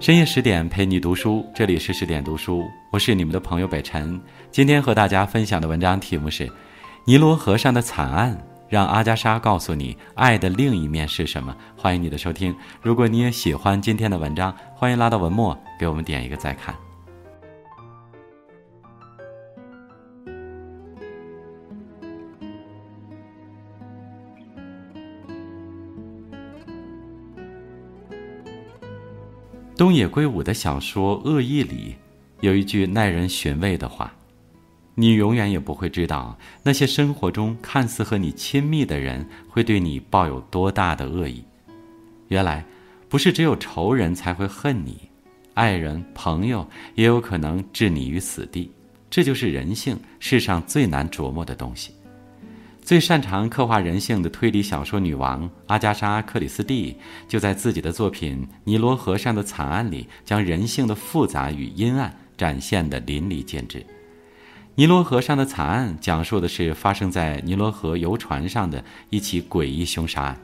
深夜十点陪你读书，这里是十点读书，我是你们的朋友北辰。今天和大家分享的文章题目是《尼罗河上的惨案》，让阿加莎告诉你爱的另一面是什么。欢迎你的收听。如果你也喜欢今天的文章，欢迎拉到文末给我们点一个再看。东野圭吾的小说《恶意》里，有一句耐人寻味的话：“你永远也不会知道，那些生活中看似和你亲密的人，会对你抱有多大的恶意。原来，不是只有仇人才会恨你，爱人、朋友也有可能置你于死地。这就是人性，世上最难琢磨的东西。”最擅长刻画人性的推理小说女王阿加莎·克里斯蒂，就在自己的作品《尼罗河上的惨案》里，将人性的复杂与阴暗展现得淋漓尽致。《尼罗河上的惨案》讲述的是发生在尼罗河游船上的一起诡异凶杀案。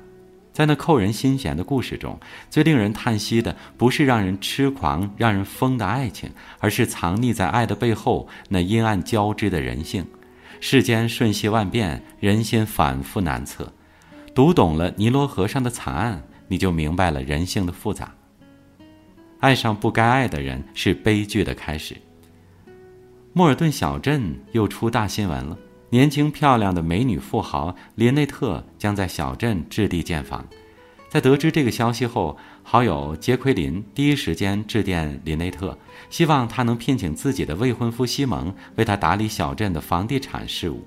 在那扣人心弦的故事中，最令人叹息的不是让人痴狂、让人疯的爱情，而是藏匿在爱的背后那阴暗交织的人性。世间瞬息万变，人心反复难测。读懂了尼罗河上的惨案，你就明白了人性的复杂。爱上不该爱的人是悲剧的开始。莫尔顿小镇又出大新闻了，年轻漂亮的美女富豪林内特将在小镇置地建房。在得知这个消息后，好友杰奎琳第一时间致电林内特，希望他能聘请自己的未婚夫西蒙为他打理小镇的房地产事务。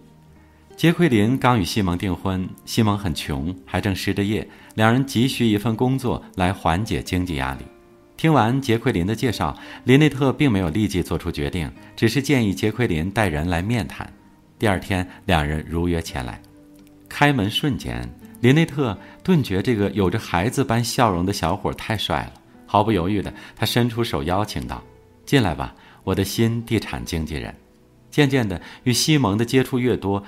杰奎琳刚与西蒙订婚，西蒙很穷，还正失着业，两人急需一份工作来缓解经济压力。听完杰奎琳的介绍，林内特并没有立即做出决定，只是建议杰奎琳带人来面谈。第二天，两人如约前来，开门瞬间。林内特顿觉这个有着孩子般笑容的小伙太帅了，毫不犹豫的，他伸出手邀请道：“进来吧，我的新地产经纪人。”渐渐的，与西蒙的接触越多，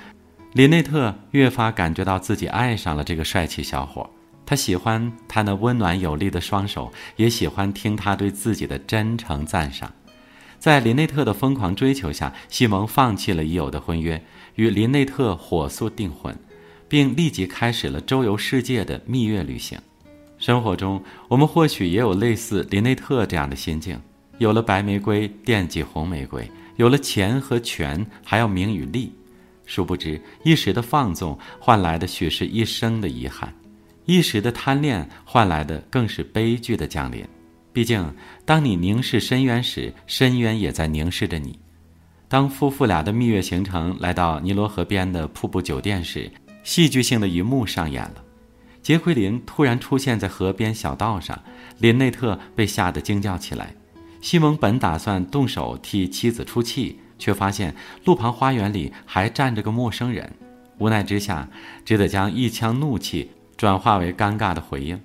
林内特越发感觉到自己爱上了这个帅气小伙。他喜欢他那温暖有力的双手，也喜欢听他对自己的真诚赞赏。在林内特的疯狂追求下，西蒙放弃了已有的婚约，与林内特火速订婚。并立即开始了周游世界的蜜月旅行。生活中，我们或许也有类似林内特这样的心境：有了白玫瑰，惦记红玫瑰；有了钱和权，还要名与利。殊不知，一时的放纵换来的许是一生的遗憾；一时的贪恋换来的更是悲剧的降临。毕竟，当你凝视深渊时，深渊也在凝视着你。当夫妇俩的蜜月行程来到尼罗河边的瀑布酒店时，戏剧性的一幕上演了，杰奎琳突然出现在河边小道上，林内特被吓得惊叫起来。西蒙本打算动手替妻子出气，却发现路旁花园里还站着个陌生人，无奈之下，只得将一腔怒气转化为尴尬的回应。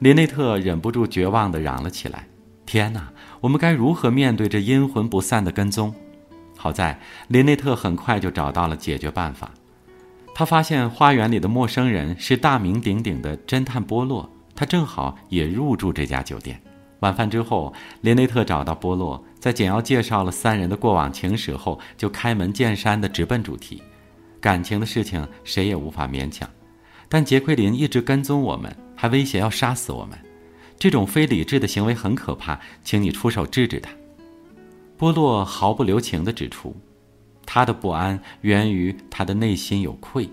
林内特忍不住绝望地嚷了起来：“天哪，我们该如何面对这阴魂不散的跟踪？”好在林内特很快就找到了解决办法。他发现花园里的陌生人是大名鼎鼎的侦探波洛，他正好也入住这家酒店。晚饭之后，林内特找到波洛，在简要介绍了三人的过往情史后，就开门见山地直奔主题：感情的事情谁也无法勉强，但杰奎琳一直跟踪我们，还威胁要杀死我们，这种非理智的行为很可怕，请你出手制止他。波洛毫不留情地指出。他的不安源于他的内心有愧。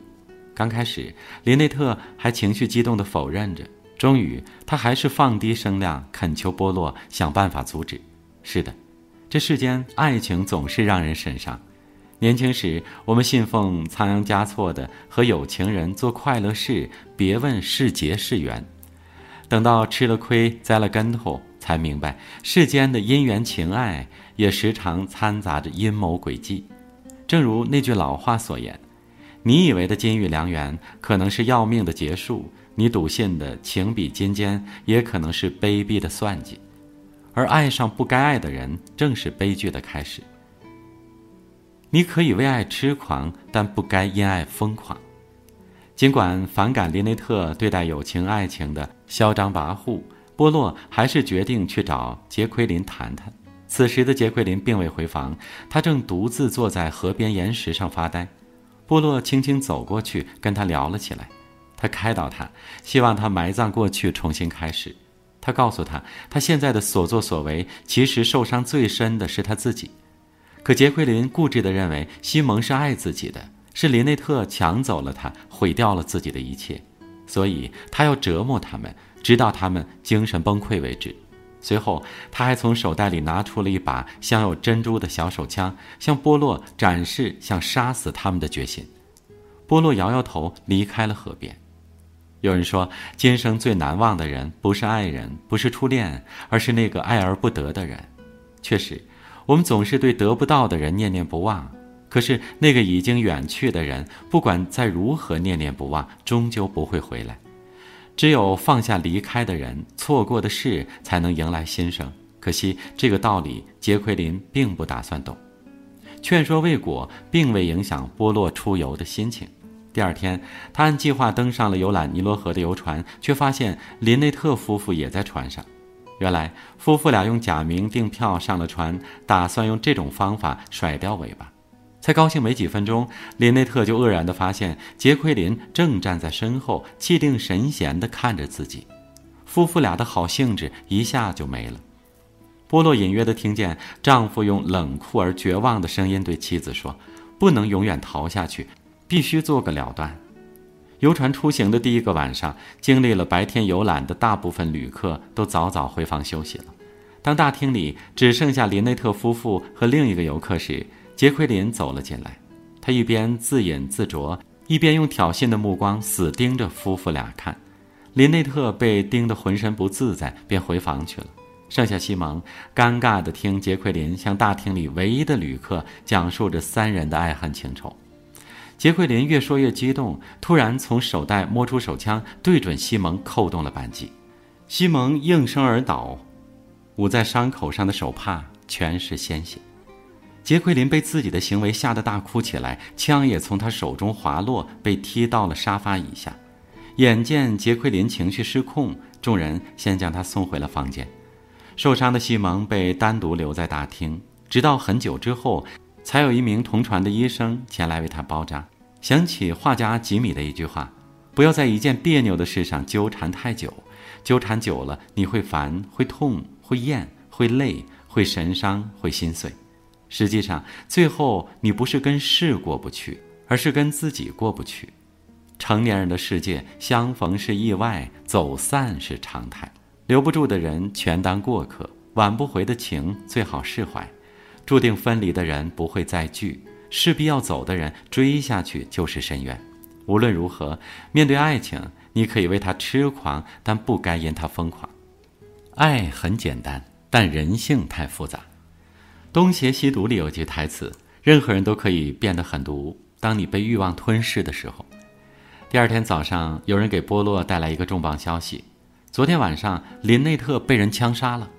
刚开始，林内特还情绪激动地否认着，终于，他还是放低声量恳求波洛想办法阻止。是的，这世间爱情总是让人神伤。年轻时，我们信奉仓央嘉措的“和有情人做快乐事，别问是劫是缘”。等到吃了亏、栽了跟头，才明白世间的姻缘情爱也时常掺杂着阴谋诡计。正如那句老话所言：“你以为的金玉良缘，可能是要命的结束；你笃信的情比金坚，也可能是卑鄙的算计。而爱上不该爱的人，正是悲剧的开始。你可以为爱痴狂，但不该因爱疯狂。尽管反感林内特对待友情爱情的嚣张跋扈，波洛还是决定去找杰奎琳谈谈。此时的杰奎琳并未回房，她正独自坐在河边岩石上发呆。波洛轻轻走过去，跟他聊了起来。他开导他，希望他埋葬过去，重新开始。他告诉他，他现在的所作所为，其实受伤最深的是他自己。可杰奎琳固执地认为，西蒙是爱自己的，是林内特抢走了他，毁掉了自己的一切，所以他要折磨他们，直到他们精神崩溃为止。随后，他还从手袋里拿出了一把镶有珍珠的小手枪，向波洛展示想杀死他们的决心。波洛摇摇头，离开了河边。有人说，今生最难忘的人不是爱人，不是初恋，而是那个爱而不得的人。确实，我们总是对得不到的人念念不忘，可是那个已经远去的人，不管再如何念念不忘，终究不会回来。只有放下离开的人，错过的事，才能迎来新生。可惜这个道理，杰奎琳并不打算懂。劝说未果，并未影响波洛出游的心情。第二天，他按计划登上了游览尼罗河的游船，却发现林内特夫妇也在船上。原来，夫妇俩用假名订票上了船，打算用这种方法甩掉尾巴。才高兴没几分钟，林内特就愕然地发现杰奎琳正站在身后，气定神闲地看着自己。夫妇俩的好兴致一下就没了。波洛隐约地听见丈夫用冷酷而绝望的声音对妻子说：“不能永远逃下去，必须做个了断。”游船出行的第一个晚上，经历了白天游览的大部分旅客都早早回房休息了。当大厅里只剩下林内特夫妇和另一个游客时，杰奎琳走了进来，他一边自饮自酌，一边用挑衅的目光死盯着夫妇俩看。林内特被盯得浑身不自在，便回房去了。剩下西蒙，尴尬地听杰奎琳向大厅里唯一的旅客讲述着三人的爱恨情仇。杰奎琳越说越激动，突然从手袋摸出手枪，对准西蒙扣动了扳机。西蒙应声而倒，捂在伤口上的手帕全是鲜血。杰奎琳被自己的行为吓得大哭起来，枪也从他手中滑落，被踢到了沙发以下。眼见杰奎琳情绪失控，众人先将她送回了房间。受伤的西蒙被单独留在大厅，直到很久之后，才有一名同船的医生前来为他包扎。想起画家吉米的一句话：“不要在一件别扭的事上纠缠太久，纠缠久了你会烦、会痛、会厌、会累、会神伤、会心碎。”实际上，最后你不是跟事过不去，而是跟自己过不去。成年人的世界，相逢是意外，走散是常态。留不住的人全当过客，挽不回的情最好释怀。注定分离的人不会再聚，势必要走的人追下去就是深渊。无论如何，面对爱情，你可以为他痴狂，但不该因他疯狂。爱很简单，但人性太复杂。《东邪西毒》里有句台词：“任何人都可以变得狠毒，当你被欲望吞噬的时候。”第二天早上，有人给波洛带来一个重磅消息：昨天晚上林内特被人枪杀了。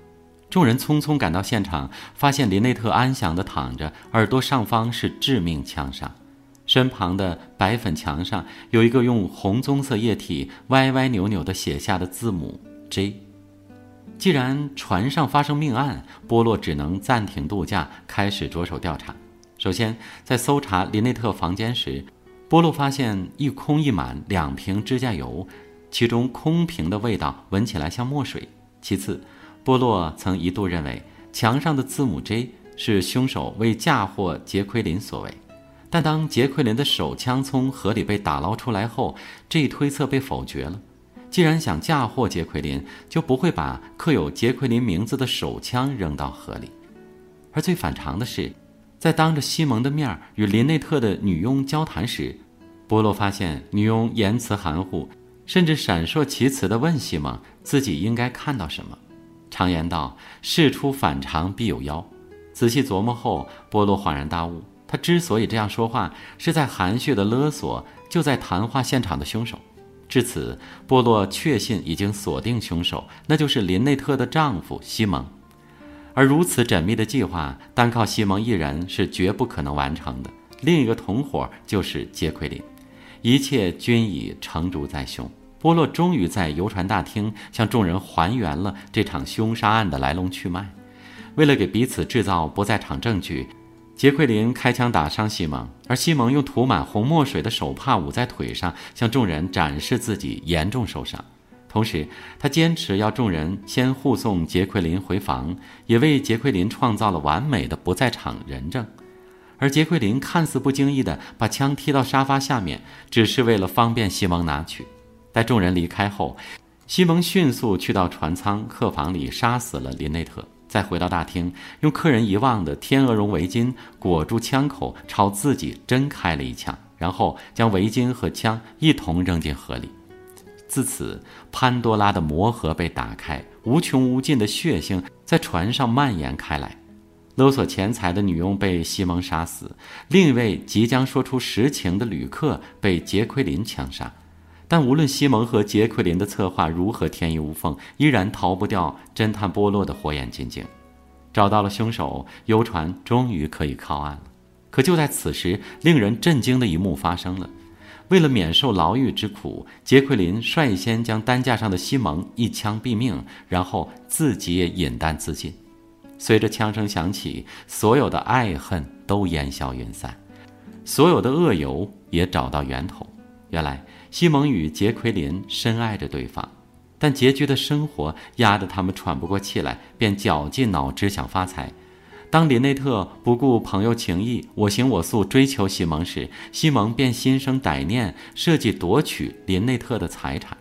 众人匆匆赶到现场，发现林内特安详地躺着，耳朵上方是致命枪伤，身旁的白粉墙上有一个用红棕色液体歪歪扭扭地写下的字母 J。既然船上发生命案，波洛只能暂停度假，开始着手调查。首先，在搜查林内特房间时，波洛发现一空一满两瓶指甲油，其中空瓶的味道闻起来像墨水。其次，波洛曾一度认为墙上的字母 J 是凶手为嫁祸杰奎琳所为，但当杰奎琳的手枪从河里被打捞出来后，这一推测被否决了。既然想嫁祸杰奎琳，就不会把刻有杰奎琳名字的手枪扔到河里。而最反常的是，在当着西蒙的面与林内特的女佣交谈时，波洛发现女佣言辞含糊，甚至闪烁其词地问西蒙自己应该看到什么。常言道：“事出反常必有妖。”仔细琢磨后，波洛恍然大悟：他之所以这样说话，是在含蓄地勒索就在谈话现场的凶手。至此，波洛确信已经锁定凶手，那就是林内特的丈夫西蒙。而如此缜密的计划，单靠西蒙一人是绝不可能完成的。另一个同伙就是杰奎琳，一切均已成竹在胸。波洛终于在游船大厅向众人还原了这场凶杀案的来龙去脉。为了给彼此制造不在场证据，杰奎琳开枪打伤西蒙，而西蒙用涂满红墨水的手帕捂在腿上，向众人展示自己严重受伤。同时，他坚持要众人先护送杰奎琳回房，也为杰奎琳创造了完美的不在场人证。而杰奎琳看似不经意地把枪踢到沙发下面，只是为了方便西蒙拿取。待众人离开后，西蒙迅速去到船舱客房里杀死了林内特，再回到大厅，用客人遗忘的天鹅绒围巾裹住枪口，朝自己真开了一枪，然后将围巾和枪一同扔进河里。自此，潘多拉的魔盒被打开，无穷无尽的血腥在船上蔓延开来。勒索钱财的女佣被西蒙杀死，另一位即将说出实情的旅客被杰奎琳枪杀。但无论西蒙和杰奎琳的策划如何天衣无缝，依然逃不掉侦探波洛的火眼金睛。找到了凶手，游船终于可以靠岸了。可就在此时，令人震惊的一幕发生了。为了免受牢狱之苦，杰奎琳率先将担架上的西蒙一枪毙命，然后自己也饮弹自尽。随着枪声响起，所有的爱恨都烟消云散，所有的恶游也找到源头。原来，西蒙与杰奎琳深爱着对方，但拮据的生活压得他们喘不过气来，便绞尽脑汁想发财。当林内特不顾朋友情谊，我行我素追求西蒙时，西蒙便心生歹念，设计夺取林内特的财产。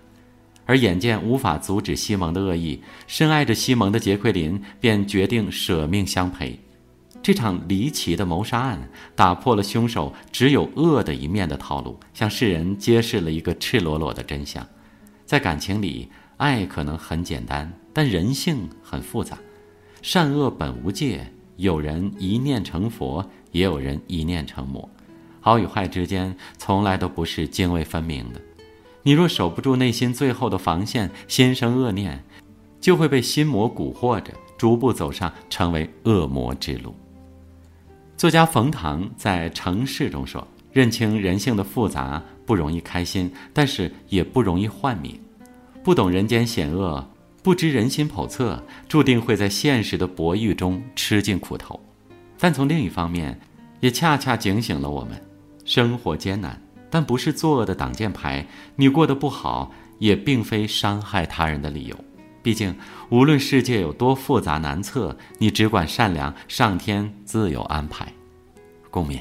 而眼见无法阻止西蒙的恶意，深爱着西蒙的杰奎琳便决定舍命相陪。这场离奇的谋杀案打破了凶手只有恶的一面的套路，向世人揭示了一个赤裸裸的真相：在感情里，爱可能很简单，但人性很复杂。善恶本无界，有人一念成佛，也有人一念成魔。好与坏之间，从来都不是泾渭分明的。你若守不住内心最后的防线，心生恶念，就会被心魔蛊惑着，逐步走上成为恶魔之路。作家冯唐在《城市》中说：“认清人性的复杂不容易开心，但是也不容易幻灭。不懂人间险恶，不知人心叵测，注定会在现实的博弈中吃尽苦头。但从另一方面，也恰恰警醒了我们：生活艰难。”但不是作恶的挡箭牌，你过得不好，也并非伤害他人的理由。毕竟，无论世界有多复杂难测，你只管善良，上天自有安排。共勉。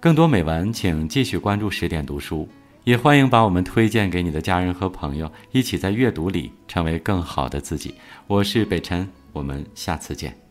更多美文，请继续关注十点读书，也欢迎把我们推荐给你的家人和朋友，一起在阅读里成为更好的自己。我是北辰，我们下次见。